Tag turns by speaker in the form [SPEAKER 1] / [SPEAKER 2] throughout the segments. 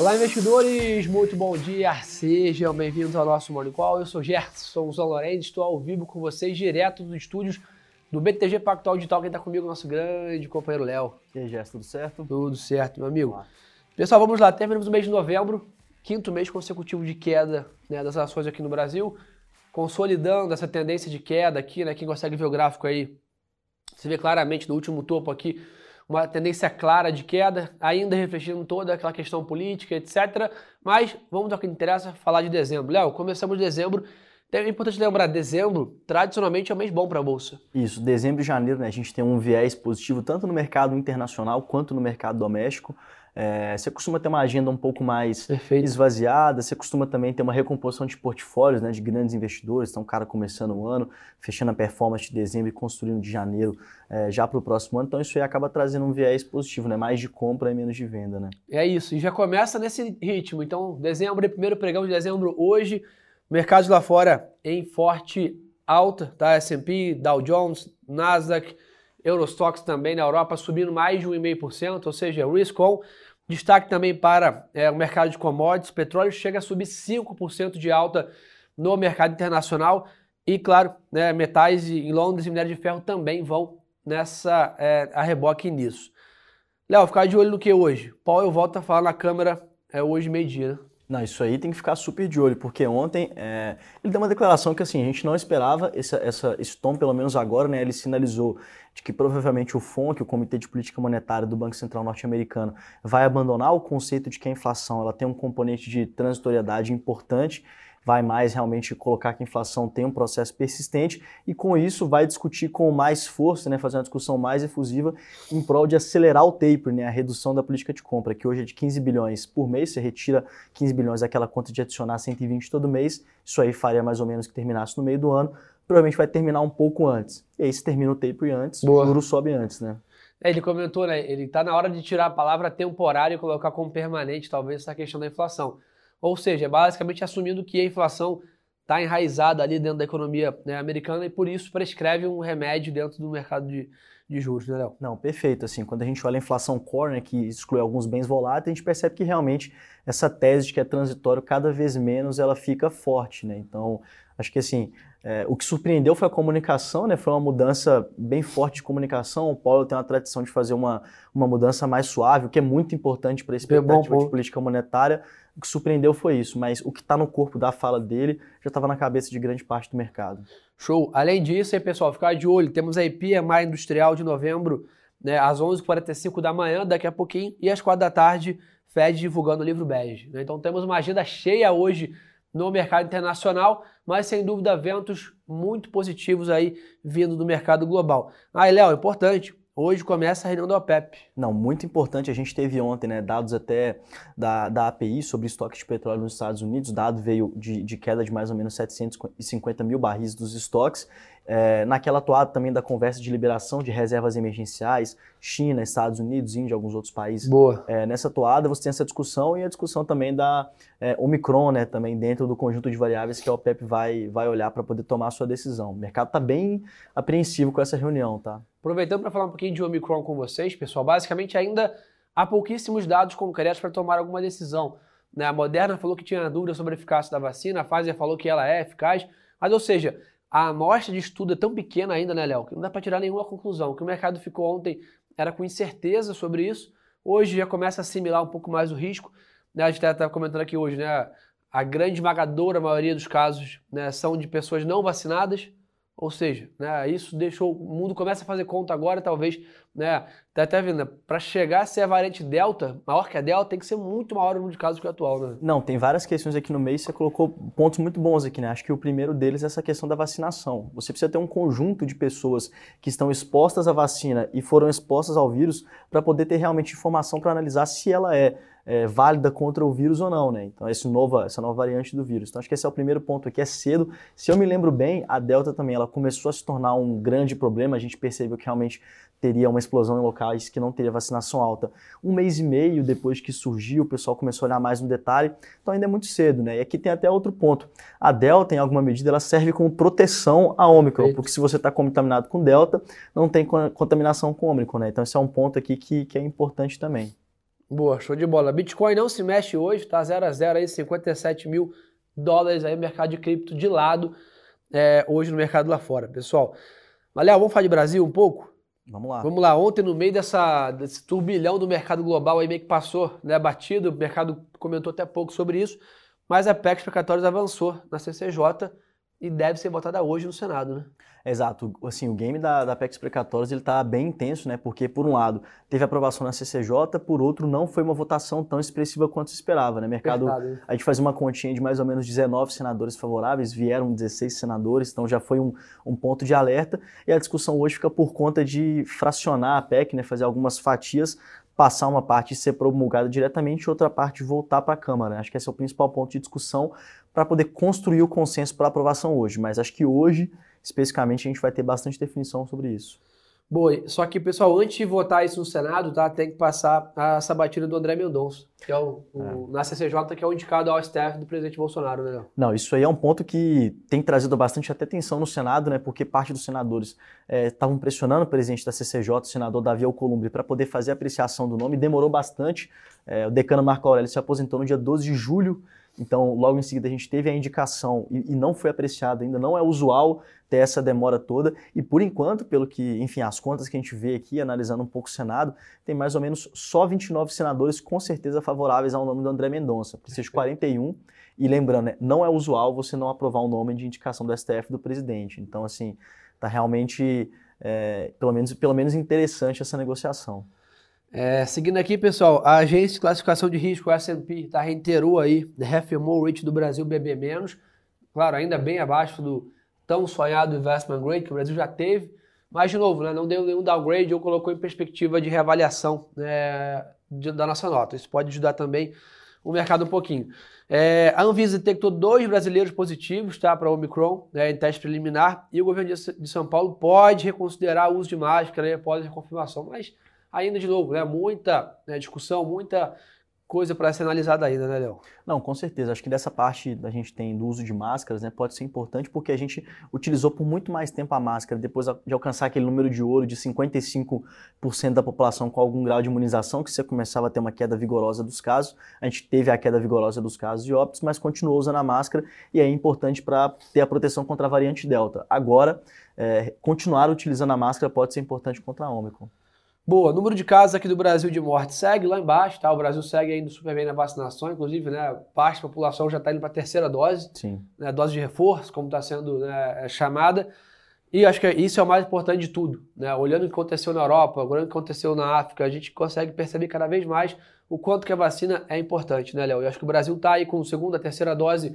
[SPEAKER 1] Olá, investidores! Muito bom dia! Sejam bem-vindos ao nosso Morning Call. Eu sou Gerson Lourenço, estou ao vivo com vocês, direto dos estúdios do BTG Pactual Digital. Quem está comigo é nosso grande companheiro Léo.
[SPEAKER 2] E aí, Gerson, tudo certo?
[SPEAKER 1] Tudo certo, meu amigo. Olá. Pessoal, vamos lá. Terminamos o mês de novembro, quinto mês consecutivo de queda né, das ações aqui no Brasil, consolidando essa tendência de queda aqui, né? Quem consegue ver o gráfico aí, você vê claramente no último topo aqui, uma tendência clara de queda, ainda refletindo toda aquela questão política, etc. Mas vamos ao que interessa, falar de dezembro. Léo, começamos dezembro. É importante lembrar, dezembro tradicionalmente é um mês bom para a bolsa.
[SPEAKER 2] Isso, dezembro e janeiro, né, a gente tem um viés positivo tanto no mercado internacional quanto no mercado doméstico. É, você costuma ter uma agenda um pouco mais Perfeito. esvaziada, você costuma também ter uma recomposição de portfólios né, de grandes investidores, então o cara começando o ano, fechando a performance de dezembro e construindo de janeiro é, já para o próximo ano, então isso aí acaba trazendo um viés positivo, né, mais de compra e menos de venda. Né?
[SPEAKER 1] É isso, e já começa nesse ritmo, então dezembro, primeiro pregão de dezembro hoje, mercados lá fora em forte alta, tá? S&P, Dow Jones, Nasdaq, Eurostox também na Europa subindo mais de 1,5%, ou seja, risk on. Destaque também para é, o mercado de commodities, petróleo chega a subir 5% de alta no mercado internacional e, claro, né, metais em Londres e minério de ferro também vão nessa é, a reboque nisso. Léo, ficar de olho no que hoje? Paul, eu volto a falar na câmera é, hoje meio-dia, né?
[SPEAKER 2] Não, isso aí tem que ficar super de olho, porque ontem é, ele deu uma declaração que assim, a gente não esperava essa, essa, esse tom, pelo menos agora, né? Ele sinalizou de que provavelmente o FONC, o Comitê de Política Monetária do Banco Central Norte-Americano, vai abandonar o conceito de que a inflação ela tem um componente de transitoriedade importante vai mais realmente colocar que a inflação tem um processo persistente e com isso vai discutir com mais força, né, fazer uma discussão mais efusiva em prol de acelerar o taper, né, a redução da política de compra, que hoje é de 15 bilhões por mês, você retira 15 bilhões daquela conta de adicionar 120 todo mês, isso aí faria mais ou menos que terminasse no meio do ano, provavelmente vai terminar um pouco antes. E aí se termina o taper antes, Boa. o juro sobe antes, né?
[SPEAKER 1] É, ele comentou, né? Ele está na hora de tirar a palavra temporário e colocar como permanente, talvez, essa questão da inflação. Ou seja, é basicamente assumindo que a inflação está enraizada ali dentro da economia né, americana e por isso prescreve um remédio dentro do mercado de, de juros, né, Léo?
[SPEAKER 2] Não, perfeito. Assim, quando a gente olha a inflação core, né, que exclui alguns bens voláteis, a gente percebe que realmente essa tese de que é transitório cada vez menos ela fica forte, né? Então, acho que assim, é, o que surpreendeu foi a comunicação, né? Foi uma mudança bem forte de comunicação. O Paulo tem uma tradição de fazer uma, uma mudança mais suave, o que é muito importante para a expectativa de política monetária. O que surpreendeu foi isso, mas o que está no corpo da fala dele já estava na cabeça de grande parte do mercado.
[SPEAKER 1] Show. Além disso, aí, pessoal, ficar de olho. Temos aí PMI Industrial de novembro, né, às 11h45 da manhã, daqui a pouquinho, e às 4 da tarde, Fed divulgando o livro bege. Né? Então temos uma agenda cheia hoje no mercado internacional, mas sem dúvida ventos muito positivos aí vindo do mercado global. Aí, Léo, importante, Hoje começa a reunião da OPEP.
[SPEAKER 2] Não, muito importante. A gente teve ontem né, dados até da, da API sobre estoques de petróleo nos Estados Unidos. O dado veio de, de queda de mais ou menos 750 mil barris dos estoques. É, naquela toada também da conversa de liberação de reservas emergenciais, China, Estados Unidos, Índia, alguns outros países.
[SPEAKER 1] Boa.
[SPEAKER 2] É, nessa toada você tem essa discussão e a discussão também da é, Omicron, né, também dentro do conjunto de variáveis que a OPEP vai, vai olhar para poder tomar a sua decisão. O mercado está bem apreensivo com essa reunião, tá?
[SPEAKER 1] Aproveitando para falar um pouquinho de Omicron com vocês, pessoal, basicamente ainda há pouquíssimos dados concretos para tomar alguma decisão. Né? A Moderna falou que tinha dúvida sobre a eficácia da vacina, a Pfizer falou que ela é eficaz, mas ou seja, a amostra de estudo é tão pequena ainda, né, Léo, que não dá para tirar nenhuma conclusão. Que o mercado ficou ontem era com incerteza sobre isso, hoje já começa a assimilar um pouco mais o risco. Né? A gente está comentando aqui hoje, né? A grande esmagadora maioria dos casos né, são de pessoas não vacinadas, ou seja, né, isso deixou o mundo começa a fazer conta agora, talvez, né, tá até vendo, né, para chegar a ser a variante Delta, maior que a Delta, tem que ser muito maior o número de casos que o atual, né?
[SPEAKER 2] Não, tem várias questões aqui no meio, você colocou pontos muito bons aqui, né? Acho que o primeiro deles é essa questão da vacinação. Você precisa ter um conjunto de pessoas que estão expostas à vacina e foram expostas ao vírus para poder ter realmente informação para analisar se ela é é, válida contra o vírus ou não, né? Então, esse nova, essa nova variante do vírus. Então, acho que esse é o primeiro ponto aqui, é cedo. Se eu me lembro bem, a Delta também, ela começou a se tornar um grande problema, a gente percebeu que realmente teria uma explosão em locais que não teria vacinação alta. Um mês e meio depois que surgiu, o pessoal começou a olhar mais no detalhe, então ainda é muito cedo, né? E aqui tem até outro ponto. A Delta, em alguma medida, ela serve como proteção à Ômicron, porque se você está contaminado com Delta, não tem contaminação com Ômicron, né? Então esse é um ponto aqui que, que é importante também.
[SPEAKER 1] Boa, show de bola. Bitcoin não se mexe hoje, tá 0 a 0 aí, 57 mil dólares aí, mercado de cripto de lado é, hoje no mercado lá fora, pessoal. Valeu, vamos falar de Brasil um pouco?
[SPEAKER 2] Vamos lá.
[SPEAKER 1] Vamos lá. Ontem, no meio dessa, desse turbilhão do mercado global, aí meio que passou né, batido, o mercado comentou até pouco sobre isso, mas a PEC explicatórios avançou na CCJ e deve ser votada hoje no Senado, né?
[SPEAKER 2] Exato. Assim, o game da, da PEC Precatórios ele está bem intenso, né? Porque, por um lado, teve aprovação na CCJ, por outro, não foi uma votação tão expressiva quanto se esperava, né? Mercado, Verdade. a gente fazia uma continha de mais ou menos 19 senadores favoráveis, vieram 16 senadores, então já foi um, um ponto de alerta. E a discussão hoje fica por conta de fracionar a PEC, né? Fazer algumas fatias passar uma parte e ser promulgada diretamente e outra parte voltar para a Câmara. Acho que esse é o principal ponto de discussão para poder construir o consenso para aprovação hoje. Mas acho que hoje especificamente, a gente vai ter bastante definição sobre isso.
[SPEAKER 1] Boa, só que, pessoal, antes de votar isso no Senado, tá, tem que passar a sabatina do André Mendonça, que é o, o é. na CCJ, que é o indicado ao STF do presidente Bolsonaro, né?
[SPEAKER 2] Não, isso aí é um ponto que tem trazido bastante atenção no Senado, né? Porque parte dos senadores estavam é, pressionando o presidente da CCJ, o senador Davi Alcolumbre, para poder fazer a apreciação do nome. Demorou bastante. É, o decano Marco Aurélio se aposentou no dia 12 de julho então, logo em seguida, a gente teve a indicação e, e, não foi apreciado ainda. Não é usual ter essa demora toda. E por enquanto, pelo que, enfim, as contas que a gente vê aqui, analisando um pouco o Senado, tem mais ou menos só 29 senadores com certeza favoráveis ao nome do André Mendonça. Precisa de 41. E lembrando, né, não é usual você não aprovar um nome de indicação do STF do presidente. Então, assim, tá realmente, é, pelo, menos, pelo menos interessante essa negociação.
[SPEAKER 1] É, seguindo aqui, pessoal, a agência de classificação de risco, S&P, tá, reiterou aí, reafirmou o rate do Brasil BB-, claro, ainda bem abaixo do tão sonhado investment grade que o Brasil já teve, mas de novo, né, não deu nenhum downgrade ou colocou em perspectiva de reavaliação né, de, da nossa nota. Isso pode ajudar também o mercado um pouquinho. É, a Anvisa detectou dois brasileiros positivos tá, para Omicron né, em teste preliminar e o governo de São Paulo pode reconsiderar o uso de máscara após a confirmação, mas ainda de novo, né, muita né, discussão, muita coisa para ser analisada ainda, né, Léo?
[SPEAKER 2] Não, com certeza. Acho que dessa parte da gente tem do uso de máscaras, né, pode ser importante porque a gente utilizou por muito mais tempo a máscara depois de alcançar aquele número de ouro de 55% da população com algum grau de imunização, que você começava a ter uma queda vigorosa dos casos. A gente teve a queda vigorosa dos casos de óbitos, mas continuou usando a máscara e é importante para ter a proteção contra a variante Delta. Agora, é, continuar utilizando a máscara pode ser importante contra a Ômicron.
[SPEAKER 1] Boa, número de casos aqui do Brasil de morte segue lá embaixo, tá? O Brasil segue ainda super bem na vacinação, inclusive, né? Parte da população já está indo para a terceira dose,
[SPEAKER 2] Sim.
[SPEAKER 1] Né, dose de reforço, como está sendo né, é chamada. E acho que isso é o mais importante de tudo, né? Olhando o que aconteceu na Europa, olhando o que aconteceu na África, a gente consegue perceber cada vez mais o quanto que a vacina é importante, né, Léo? Eu acho que o Brasil está aí com segunda, terceira dose,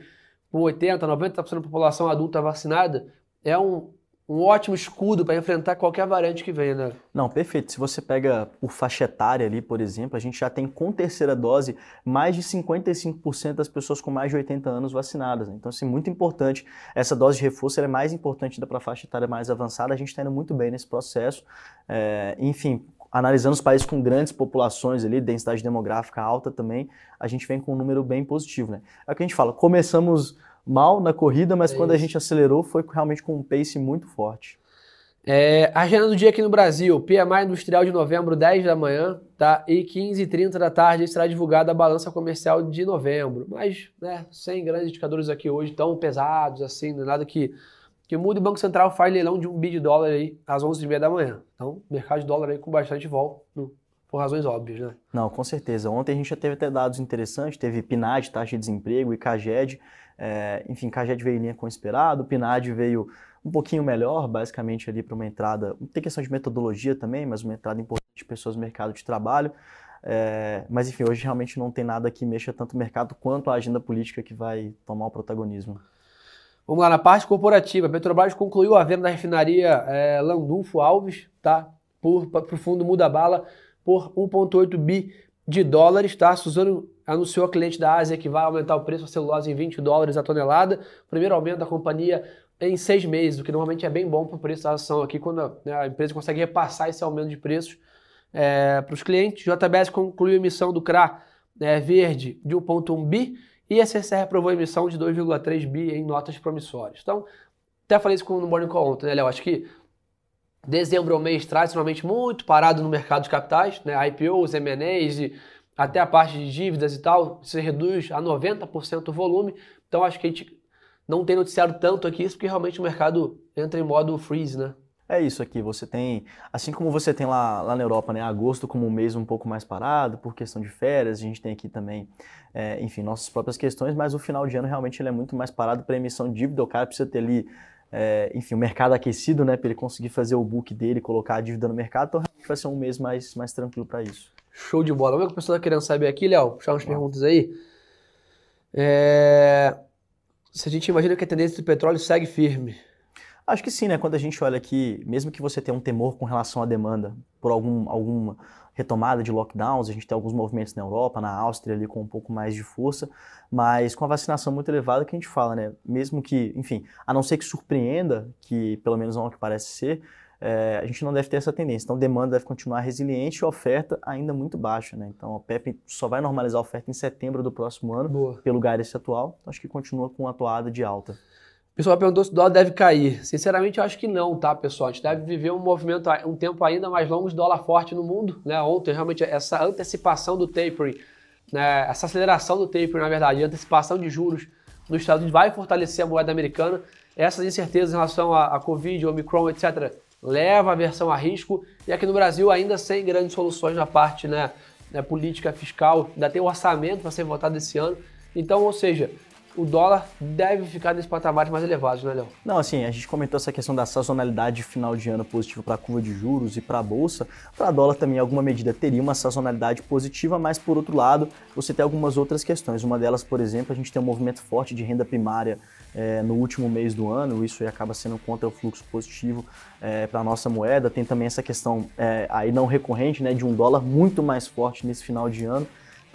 [SPEAKER 1] com 80, 90% da população adulta vacinada. É um, um ótimo escudo para enfrentar qualquer variante que venha, né?
[SPEAKER 2] Não, perfeito. Se você pega por faixa etária ali, por exemplo, a gente já tem com terceira dose mais de 55% das pessoas com mais de 80 anos vacinadas. Né? Então, assim, muito importante. Essa dose de reforço é mais importante para a faixa etária mais avançada. A gente está indo muito bem nesse processo. É, enfim, analisando os países com grandes populações ali, densidade demográfica alta também, a gente vem com um número bem positivo, né? É o que a gente fala, começamos mal na corrida, mas é quando a gente acelerou foi realmente com um pace muito forte.
[SPEAKER 1] É, agenda do dia aqui no Brasil, PMI industrial de novembro, 10 da manhã, tá? E 15h30 da tarde será divulgada a balança comercial de novembro. Mas, né, sem grandes indicadores aqui hoje tão pesados, assim, é nada que, que mude. O Banco Central faz leilão de um bi de dólar aí às 11h30 da manhã. Então, mercado de dólar aí com bastante vol, por razões óbvias, né?
[SPEAKER 2] Não, com certeza. Ontem a gente já teve até dados interessantes, teve PNAD, taxa de desemprego, e CAGED, é, enfim, Caged veio em linha com o esperado, Pinad veio um pouquinho melhor, basicamente ali para uma entrada, tem questão de metodologia também, mas uma entrada importante de pessoas no mercado de trabalho. É, mas enfim, hoje realmente não tem nada que mexa tanto o mercado quanto a agenda política que vai tomar o protagonismo.
[SPEAKER 1] Vamos lá, na parte corporativa, a Petrobras concluiu a venda da refinaria é, Landulfo Alves, tá? Por, para o fundo Muda Bala por 1,8 bi de dólares, tá? Suzano anunciou a cliente da Ásia que vai aumentar o preço da celulose em 20 dólares a tonelada. Primeiro aumento da companhia em seis meses, o que normalmente é bem bom para o preço da ação aqui, quando a, né, a empresa consegue repassar esse aumento de preços é, para os clientes. JBS concluiu a emissão do CRA é, verde de 1,1 bi e a CCR aprovou a emissão de 2,3 bi em notas promissórias. Então, até falei isso no Morning Call ontem, né, Léo? Acho que dezembro é um mês tradicionalmente muito parado no mercado de capitais, né? IPOs, M&As e até a parte de dívidas e tal, se reduz a 90% o volume. Então acho que a gente não tem noticiado tanto aqui isso, porque realmente o mercado entra em modo freeze, né?
[SPEAKER 2] É isso aqui, você tem, assim como você tem lá, lá na Europa, né, agosto como um mês um pouco mais parado, por questão de férias, a gente tem aqui também, é, enfim, nossas próprias questões, mas o final de ano realmente ele é muito mais parado para emissão de dívida, o cara precisa ter ali, é, enfim, o mercado aquecido, né, para ele conseguir fazer o book dele, colocar a dívida no mercado, então realmente vai ser um mês mais, mais tranquilo para isso.
[SPEAKER 1] Show de bola. Vamos ver o que o pessoal está querendo saber aqui, Léo, puxar umas perguntas aí. É... Se a gente imagina que a tendência do petróleo segue firme,
[SPEAKER 2] Acho que sim, né? Quando a gente olha aqui, mesmo que você tenha um temor com relação à demanda por algum, alguma retomada de lockdowns, a gente tem alguns movimentos na Europa, na Áustria ali com um pouco mais de força, mas com a vacinação muito elevada que a gente fala, né? Mesmo que, enfim, a não ser que surpreenda, que pelo menos não é o que parece ser, é, a gente não deve ter essa tendência. Então, demanda deve continuar resiliente e oferta ainda muito baixa, né? Então, a PEP só vai normalizar a oferta em setembro do próximo ano,
[SPEAKER 1] Boa.
[SPEAKER 2] pelo Gareth atual. Então, acho que continua com uma atoada de alta.
[SPEAKER 1] O pessoal perguntou se o dólar deve cair. Sinceramente, eu acho que não, tá, pessoal? A gente deve viver um movimento, um tempo ainda mais longo de dólar forte no mundo. Né? Ontem, realmente, essa antecipação do tapering, né? essa aceleração do tapering, na verdade, antecipação de juros nos Estados Unidos vai fortalecer a moeda americana. Essas incertezas em relação à, à Covid, Omicron, etc., leva a versão a risco. E aqui no Brasil, ainda sem grandes soluções na parte né, né, política fiscal, ainda tem o orçamento para ser votado esse ano. Então, ou seja, o dólar deve ficar nesse patamar mais elevados, né, Léo?
[SPEAKER 2] Não, assim, a gente comentou essa questão da sazonalidade de final de ano positiva para a curva de juros e para a bolsa. Para dólar também, em alguma medida, teria uma sazonalidade positiva, mas por outro lado, você tem algumas outras questões. Uma delas, por exemplo, a gente tem um movimento forte de renda primária é, no último mês do ano, isso acaba sendo contra o fluxo positivo é, para a nossa moeda. Tem também essa questão é, aí não recorrente, né, de um dólar muito mais forte nesse final de ano.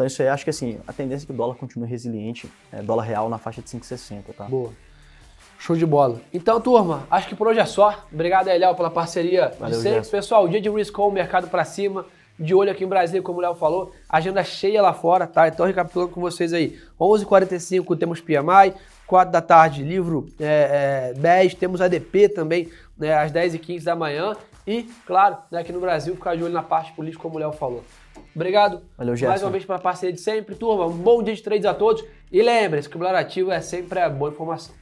[SPEAKER 2] Então isso aí acho que assim, a tendência é que o dólar continue resiliente, é, dólar real na faixa de 5,60, tá?
[SPEAKER 1] Boa. Show de bola. Então, turma, acho que por hoje é só. Obrigado aí, Léo, pela parceria
[SPEAKER 2] Valeu,
[SPEAKER 1] de sempre. Pessoal, dia de risk on, mercado para cima, de olho aqui em Brasília, como o Léo falou, agenda cheia lá fora, tá? Então, recapitulando com vocês aí, 11h45 temos PMI, 4 da tarde, livro é, é, 10, temos ADP também, né, às 10h15 da manhã. E, claro, né, aqui no Brasil, ficar de olho na parte política, como o Léo falou. Obrigado
[SPEAKER 2] Valeu,
[SPEAKER 1] mais
[SPEAKER 2] Gerson.
[SPEAKER 1] uma vez pela parceria de sempre. Turma, um bom dia de trades a todos. E lembre-se que o Blá Ativo é sempre a boa informação.